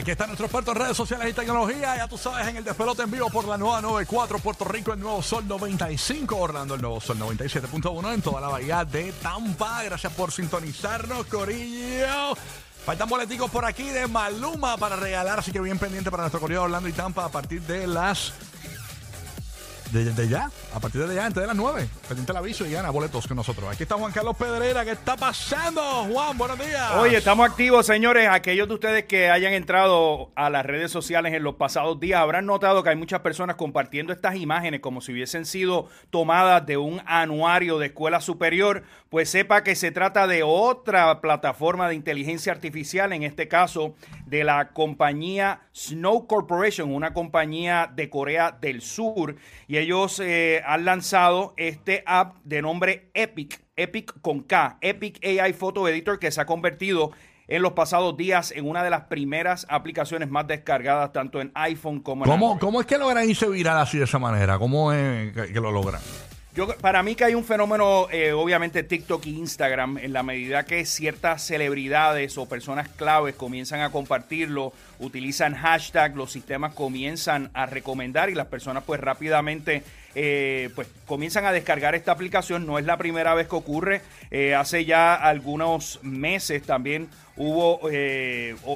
Aquí está nuestro experto en redes sociales y tecnología. Ya tú sabes, en el despelote en vivo por la nueva 94, Puerto Rico, el nuevo Sol 95, Orlando, el nuevo Sol 97.1 en toda la bahía de Tampa. Gracias por sintonizarnos, Corillo. Faltan boleticos por aquí de Maluma para regalar, así que bien pendiente para nuestro Corillo Orlando y Tampa a partir de las de, ya, a partir de ya, antes de las 9. Pendiente el aviso y gana boletos con nosotros. Aquí está Juan Carlos Pedrera. ¿Qué está pasando, Juan? Buenos días. Oye, estamos activos, señores. Aquellos de ustedes que hayan entrado a las redes sociales en los pasados días habrán notado que hay muchas personas compartiendo estas imágenes como si hubiesen sido tomadas de un anuario de escuela superior. Pues sepa que se trata de otra plataforma de inteligencia artificial, en este caso de la compañía Snow Corporation, una compañía de Corea del Sur. Y ellos eh, han lanzado este app de nombre Epic, Epic con K, Epic AI Photo Editor, que se ha convertido en los pasados días en una de las primeras aplicaciones más descargadas tanto en iPhone como en ¿Cómo, ¿Cómo es que logran irse viral así de esa manera? ¿Cómo es que lo logran? Para mí que hay un fenómeno, eh, obviamente TikTok e Instagram, en la medida que ciertas celebridades o personas claves comienzan a compartirlo, utilizan hashtag, los sistemas comienzan a recomendar y las personas pues rápidamente eh, pues comienzan a descargar esta aplicación. No es la primera vez que ocurre. Eh, hace ya algunos meses también hubo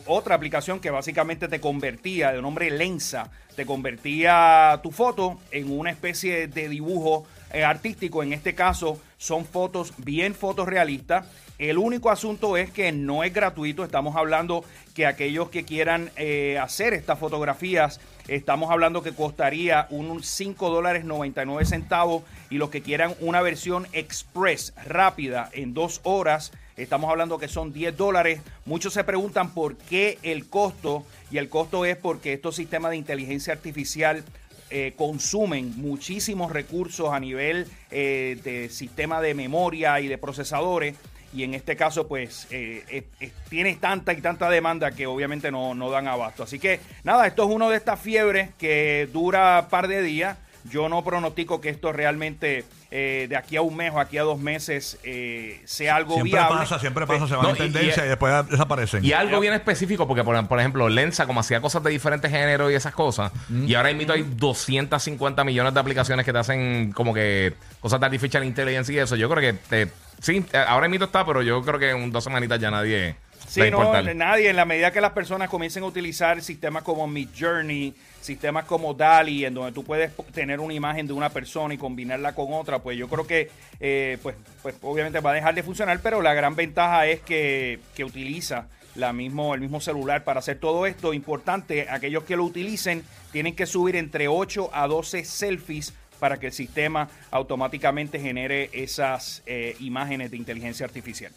otra aplicación que básicamente te convertía, de nombre Lensa, te convertía tu foto en una especie de dibujo artístico, en este caso son fotos bien fotorrealistas. El único asunto es que no es gratuito, estamos hablando que aquellos que quieran eh, hacer estas fotografías, estamos hablando que costaría un 5 dólares 99 centavos y los que quieran una versión express rápida en dos horas, estamos hablando que son 10 dólares. Muchos se preguntan por qué el costo y el costo es porque estos sistemas de inteligencia artificial eh, consumen muchísimos recursos a nivel eh, de sistema de memoria y de procesadores. Y en este caso, pues, eh, tiene tanta y tanta demanda que obviamente no, no dan abasto. Así que, nada, esto es uno de estas fiebres que dura un par de días. Yo no pronostico que esto realmente eh, de aquí a un mes o aquí a dos meses eh, sea algo siempre viable. pasa, siempre pasa, se van en tendencia y, después desaparecen. Y algo bien específico, porque por, ejemplo, Lensa, como hacía cosas de diferentes géneros y esas cosas, mm. y ahora mismo hay 250 millones de aplicaciones que te hacen como que cosas de artificial intelligence y eso. Yo creo que te, sí, ahora mismo está, pero yo creo que en dos semanitas ya nadie. Sí, no, nadie. En la medida que las personas comiencen a utilizar sistemas como Mid Journey, sistemas como DALI, en donde tú puedes tener una imagen de una persona y combinarla con otra, pues yo creo que, eh, pues, pues obviamente va a dejar de funcionar, pero la gran ventaja es que, utiliza la mismo, el mismo celular para hacer todo esto. Importante, aquellos que lo utilicen tienen que subir entre 8 a 12 selfies para que el sistema automáticamente genere esas eh, imágenes de inteligencia artificial.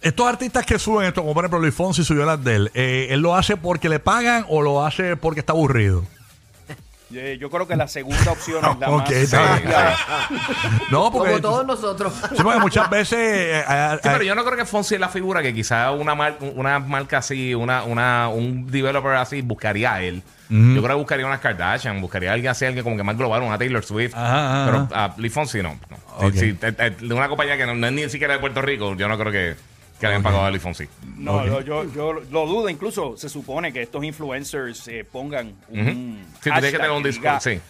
Estos artistas que suben esto, como por ejemplo Luis Fonsi subió las de él, eh, ¿él lo hace porque le pagan o lo hace porque está aburrido? Eh, yo creo que la segunda opción es la más. no, porque, Como todos nosotros. Sí, porque muchas veces. Eh, sí, pero yo no creo que Fonsi es la figura que quizá una, una marca así, una, una, un developer así buscaría a él. Yo creo que buscaría una Kardashian, buscaría a alguien así, alguien como que más global, una Taylor Swift. pero a Luis Fonsi no. de una compañía que no, no, es ni siquiera de Puerto Rico, yo no creo que que habían pagado a Fonsi. No, yo, yo, lo dudo. Incluso se supone que estos influencers eh, pongan un. Sí, que tener un disclosure. Sí.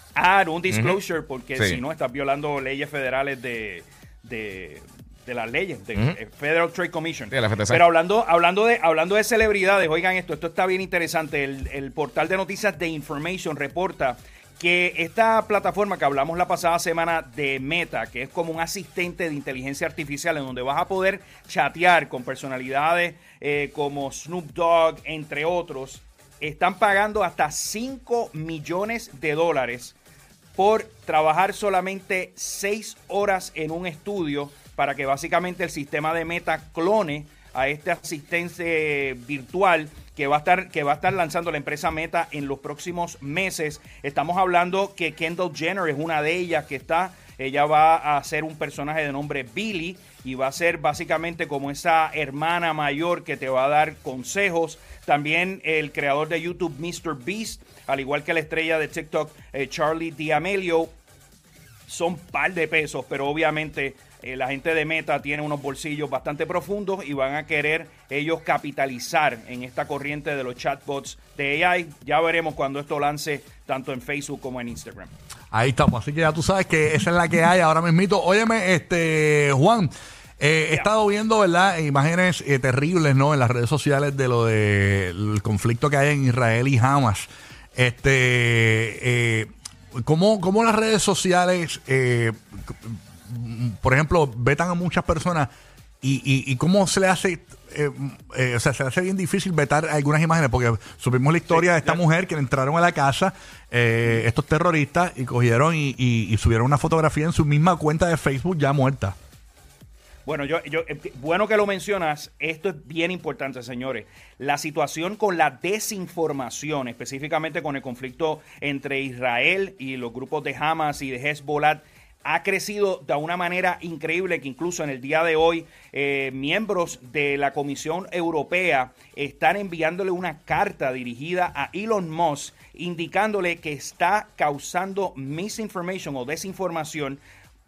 un disclosure, porque si no estás violando leyes federales de, de, de las leyes, de eh, Federal Trade Commission. Pero hablando, hablando, de, hablando de celebridades, oigan esto, esto está bien interesante. El, el portal de noticias de Information reporta que esta plataforma que hablamos la pasada semana de Meta, que es como un asistente de inteligencia artificial en donde vas a poder chatear con personalidades eh, como Snoop Dogg, entre otros, están pagando hasta 5 millones de dólares por trabajar solamente 6 horas en un estudio para que básicamente el sistema de Meta clone a este asistente virtual que va a estar que va a estar lanzando la empresa Meta en los próximos meses. Estamos hablando que Kendall Jenner es una de ellas que está ella va a ser un personaje de nombre Billy y va a ser básicamente como esa hermana mayor que te va a dar consejos. También el creador de YouTube, Mr. Beast, al igual que la estrella de TikTok, eh, Charlie D'Amelio, son par de pesos, pero obviamente eh, la gente de Meta tiene unos bolsillos bastante profundos y van a querer ellos capitalizar en esta corriente de los chatbots de AI. Ya veremos cuando esto lance tanto en Facebook como en Instagram. Ahí estamos, así que ya tú sabes que esa es la que hay ahora mismito. Óyeme, este Juan, eh, he estado viendo, ¿verdad? Imágenes eh, terribles, ¿no? En las redes sociales de lo del conflicto que hay en Israel y Hamas. Este, eh, ¿cómo, ¿cómo, las redes sociales, por ejemplo, vetan a muchas personas y, y, y cómo se le hace eh, eh, o sea, se hace bien difícil vetar algunas imágenes porque supimos la historia de esta mujer que entraron a la casa eh, estos terroristas y cogieron y, y, subieron una fotografía en su misma cuenta de Facebook ya muerta. Bueno, yo, yo, bueno que lo mencionas. Esto es bien importante, señores. La situación con la desinformación, específicamente con el conflicto entre Israel y los grupos de Hamas y de Hezbollah, ha crecido de una manera increíble que incluso en el día de hoy eh, miembros de la Comisión Europea están enviándole una carta dirigida a Elon Musk indicándole que está causando misinformation o desinformación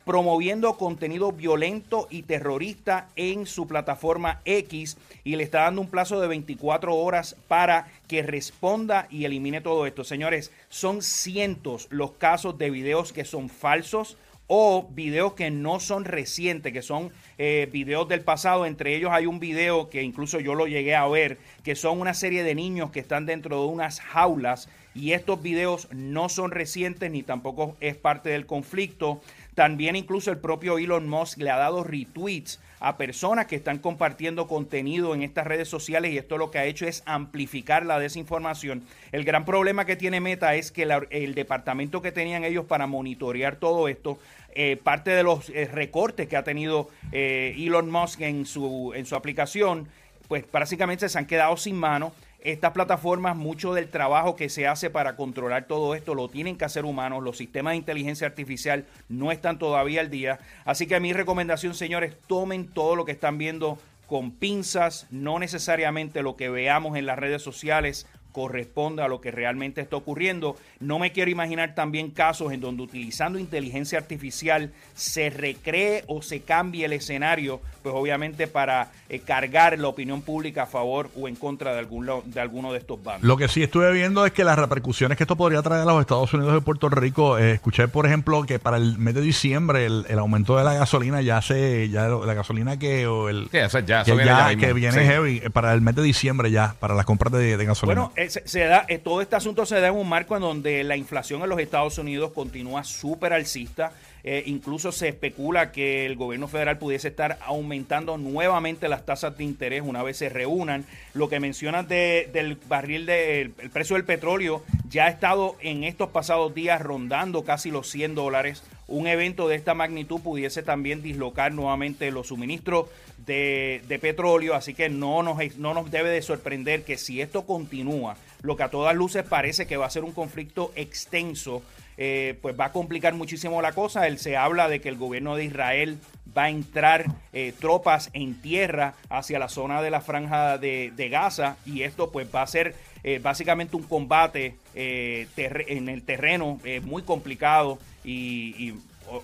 promoviendo contenido violento y terrorista en su plataforma X y le está dando un plazo de 24 horas para que responda y elimine todo esto. Señores, son cientos los casos de videos que son falsos o videos que no son recientes, que son eh, videos del pasado. Entre ellos hay un video que incluso yo lo llegué a ver, que son una serie de niños que están dentro de unas jaulas y estos videos no son recientes ni tampoco es parte del conflicto. También incluso el propio Elon Musk le ha dado retweets a personas que están compartiendo contenido en estas redes sociales y esto lo que ha hecho es amplificar la desinformación. El gran problema que tiene Meta es que el departamento que tenían ellos para monitorear todo esto eh, parte de los eh, recortes que ha tenido eh, Elon Musk en su, en su aplicación, pues básicamente se han quedado sin mano. Estas plataformas, mucho del trabajo que se hace para controlar todo esto lo tienen que hacer humanos. Los sistemas de inteligencia artificial no están todavía al día. Así que mi recomendación, señores, tomen todo lo que están viendo con pinzas, no necesariamente lo que veamos en las redes sociales corresponde a lo que realmente está ocurriendo. No me quiero imaginar también casos en donde utilizando inteligencia artificial se recree o se cambie el escenario, pues obviamente para eh, cargar la opinión pública a favor o en contra de, algún, de alguno de estos bandos. Lo que sí estuve viendo es que las repercusiones que esto podría traer a los Estados Unidos y Puerto Rico, eh, escuché por ejemplo que para el mes de diciembre el, aumento de la gasolina ya se, ya la gasolina que o el ya, que, viene, heavy eh, para el mes de diciembre ya, para las compras de, de gasolina. Bueno, se, da, eh, todo este asunto se da en un marco en donde la inflación en los Estados Unidos continúa súper alcista. Eh, incluso se especula que el gobierno federal pudiese estar aumentando nuevamente las tasas de interés una vez se reúnan. Lo que mencionas del barril del el precio del petróleo ya ha estado en estos pasados días rondando casi los 100 dólares. Un evento de esta magnitud pudiese también dislocar nuevamente los suministros de, petróleo, así que no nos, no nos debe de sorprender que si esto continúa, lo que a todas luces parece que va a ser un conflicto extenso, eh, pues va a complicar muchísimo la cosa. Él se habla de que el gobierno de Israel va a entrar eh, tropas en tierra hacia la zona de la franja de, Gaza y esto pues va a ser eh, básicamente un combate en el terreno muy complicado y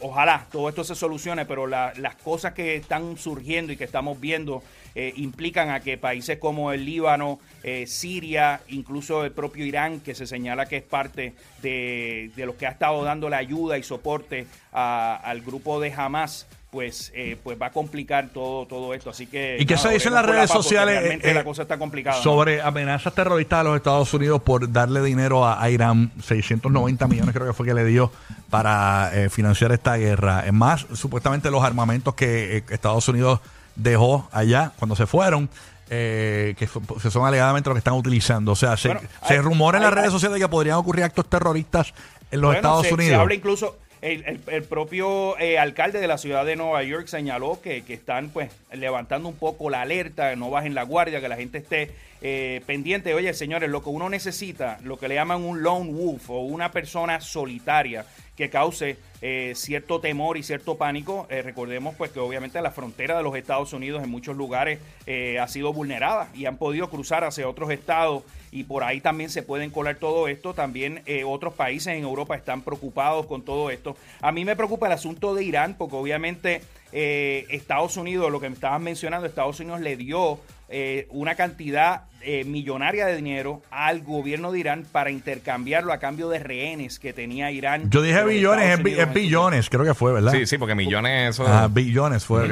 ojalá todo esto se solucione, pero las cosas que están surgiendo y que estamos viendo eh, implican a que países como el Líbano, eh, Siria, incluso el propio Irán, que se señala que es parte de los que ha estado dando la ayuda y soporte al grupo de Hamas, pues, eh, pues va a complicar todo, todo esto. Así que. ¿Y qué se dice en las redes sociales? Realmente la cosa está complicada. Sobre amenazas terroristas a los Estados Unidos por darle dinero a, Irán, 690 millones creo que fue que le dio para eh, financiar esta guerra. Es más, supuestamente los armamentos que eh, Estados Unidos dejó allá cuando se fueron. que, son alegadamente lo que están utilizando. O sea, se, rumora en las redes sociales que podrían ocurrir actos terroristas en los Estados Unidos. Se habla incluso, el, propio eh, alcalde de la ciudad de Nueva York señaló que, están pues levantando un poco la alerta, que no bajen la guardia, que la gente esté eh, pendiente. Oye, señores, lo que uno necesita, lo que le llaman un lone wolf o una persona solitaria que cause eh, cierto temor y cierto pánico. Eh, recordemos pues que obviamente la frontera de los Estados Unidos en muchos lugares eh, ha sido vulnerada y han podido cruzar hacia otros estados y por ahí también se pueden colar todo esto. También otros países en Europa están preocupados con todo esto. A mí me preocupa el asunto de Irán porque obviamente Estados Unidos, lo que me estaban mencionando, Estados Unidos le dio eh, una cantidad eh, millonaria de dinero al gobierno de Irán para intercambiarlo a cambio de rehenes que tenía Irán. Yo dije billones, es, billones, creo que fue, ¿verdad? Sí, sí, porque millones eso. Ah, billones fue.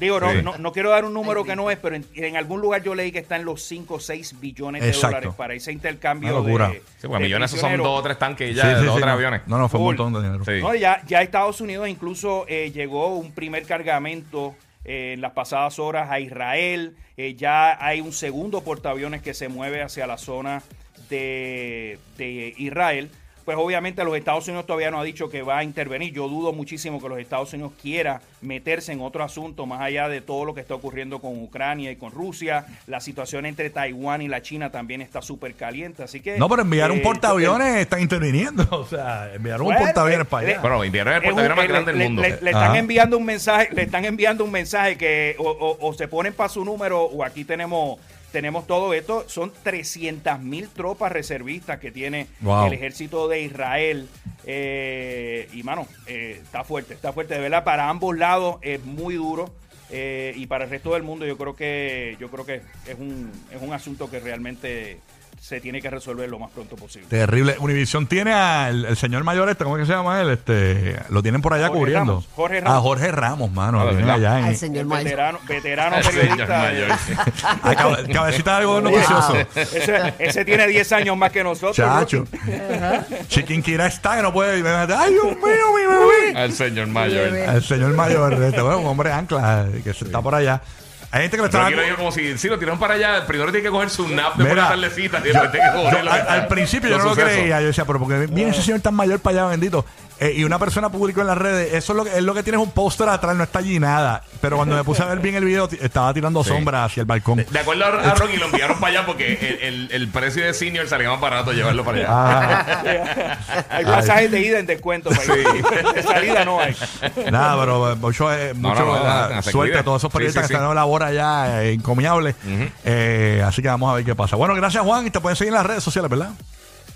digo, no, no, quiero dar un número que no es, pero en, algún lugar yo leí que están los 5 o 6 billones de dólares para ese intercambio. De, sí, porque millones son dos o tres tanques ya, dos o tres aviones. No, no, fue un montón de dinero. ya, ya Estados Unidos incluso eh, llegó un primer cargamento en las pasadas horas a Israel. Eh, ya hay un segundo portaaviones que se mueve hacia la zona de, de Israel pues obviamente los Estados Unidos todavía no ha dicho que va a intervenir. Yo dudo muchísimo que los Estados Unidos quiera meterse en otro asunto más allá de todo lo que está ocurriendo con Ucrania y con Rusia. La situación entre Taiwán y la China también está súper caliente, así que... No, pero enviar un eh, portaaviones están interviniendo. O sea, enviar un portaaviones para allá. Bueno, enviaron el portaaviones más grande del mundo. Le, están enviando un mensaje, le están enviando un mensaje que o se ponen para su número o aquí tenemos tenemos todo esto. Son 300 mil tropas reservistas que tiene el ejército de Israel. Eh, y mano, eh, está fuerte, está fuerte. De verdad, para ambos lados es muy duro. Eh, y para el resto del mundo yo creo que yo creo que es un, es un asunto que realmente se tiene que resolver lo más pronto posible. Terrible. Univisión tiene al señor mayor este, ¿cómo es que se llama él? Este, lo tienen por allá cubriendo. Jorge Ramos. A Jorge Ramos, mano. Ah, allá el señor mayor. Veterano, veterano periodista. cabecita de algo noticioso. Ese, ese, tiene 10 años más que nosotros. Chacho. Chiquinquira está que no puede. Ay, Dios mío, mi bebé. Al señor mayor. Al señor mayor. Este, bueno, un hombre ancla que está por allá. Hay gente que lo está. Yo como si, si lo tiraron para allá, primero tiene que coger su nap de una tardecita y después tiene que cogerlo. Al, al, principio yo no lo creía. Yo decía, pero porque viene ese señor tan mayor para allá, bendito. Eh, y una persona publicó en las redes, eso es lo que, es lo que tienes un póster atrás, no está allí nada. Pero cuando me puse a ver bien el video, estaba tirando sombras hacia el balcón. De, acuerdo a, Rocky, lo enviaron para allá porque el, el, precio de senior salía más barato llevarlo para allá. Ah. hay pasajes de ida en descuento. Para de salida no hay. Nada, pero eh, mucho, eh, mucho suerte a todos esos periodistas que están en labor allá, eh, así que vamos a ver qué pasa. Bueno, gracias Juan y te pueden seguir en las redes sociales, ¿verdad?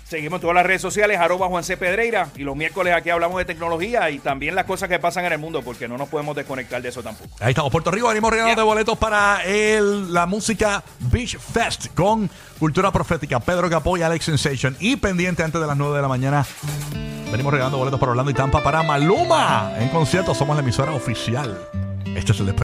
Seguimos en todas las redes sociales, arroba Juan C. Pedreira. Y los miércoles aquí hablamos de tecnología y también las cosas que pasan en el mundo, porque no nos podemos desconectar de eso tampoco. Ahí estamos, Puerto Rico. Venimos regalando de boletos para el, la música Beach Fest con Cultura Profética, Pedro Capó y Alex Sensation. Y pendiente antes de las 9 de la mañana, venimos regalando boletos para Orlando y Tampa para Maluma. En concierto, somos la emisora oficial. Este es el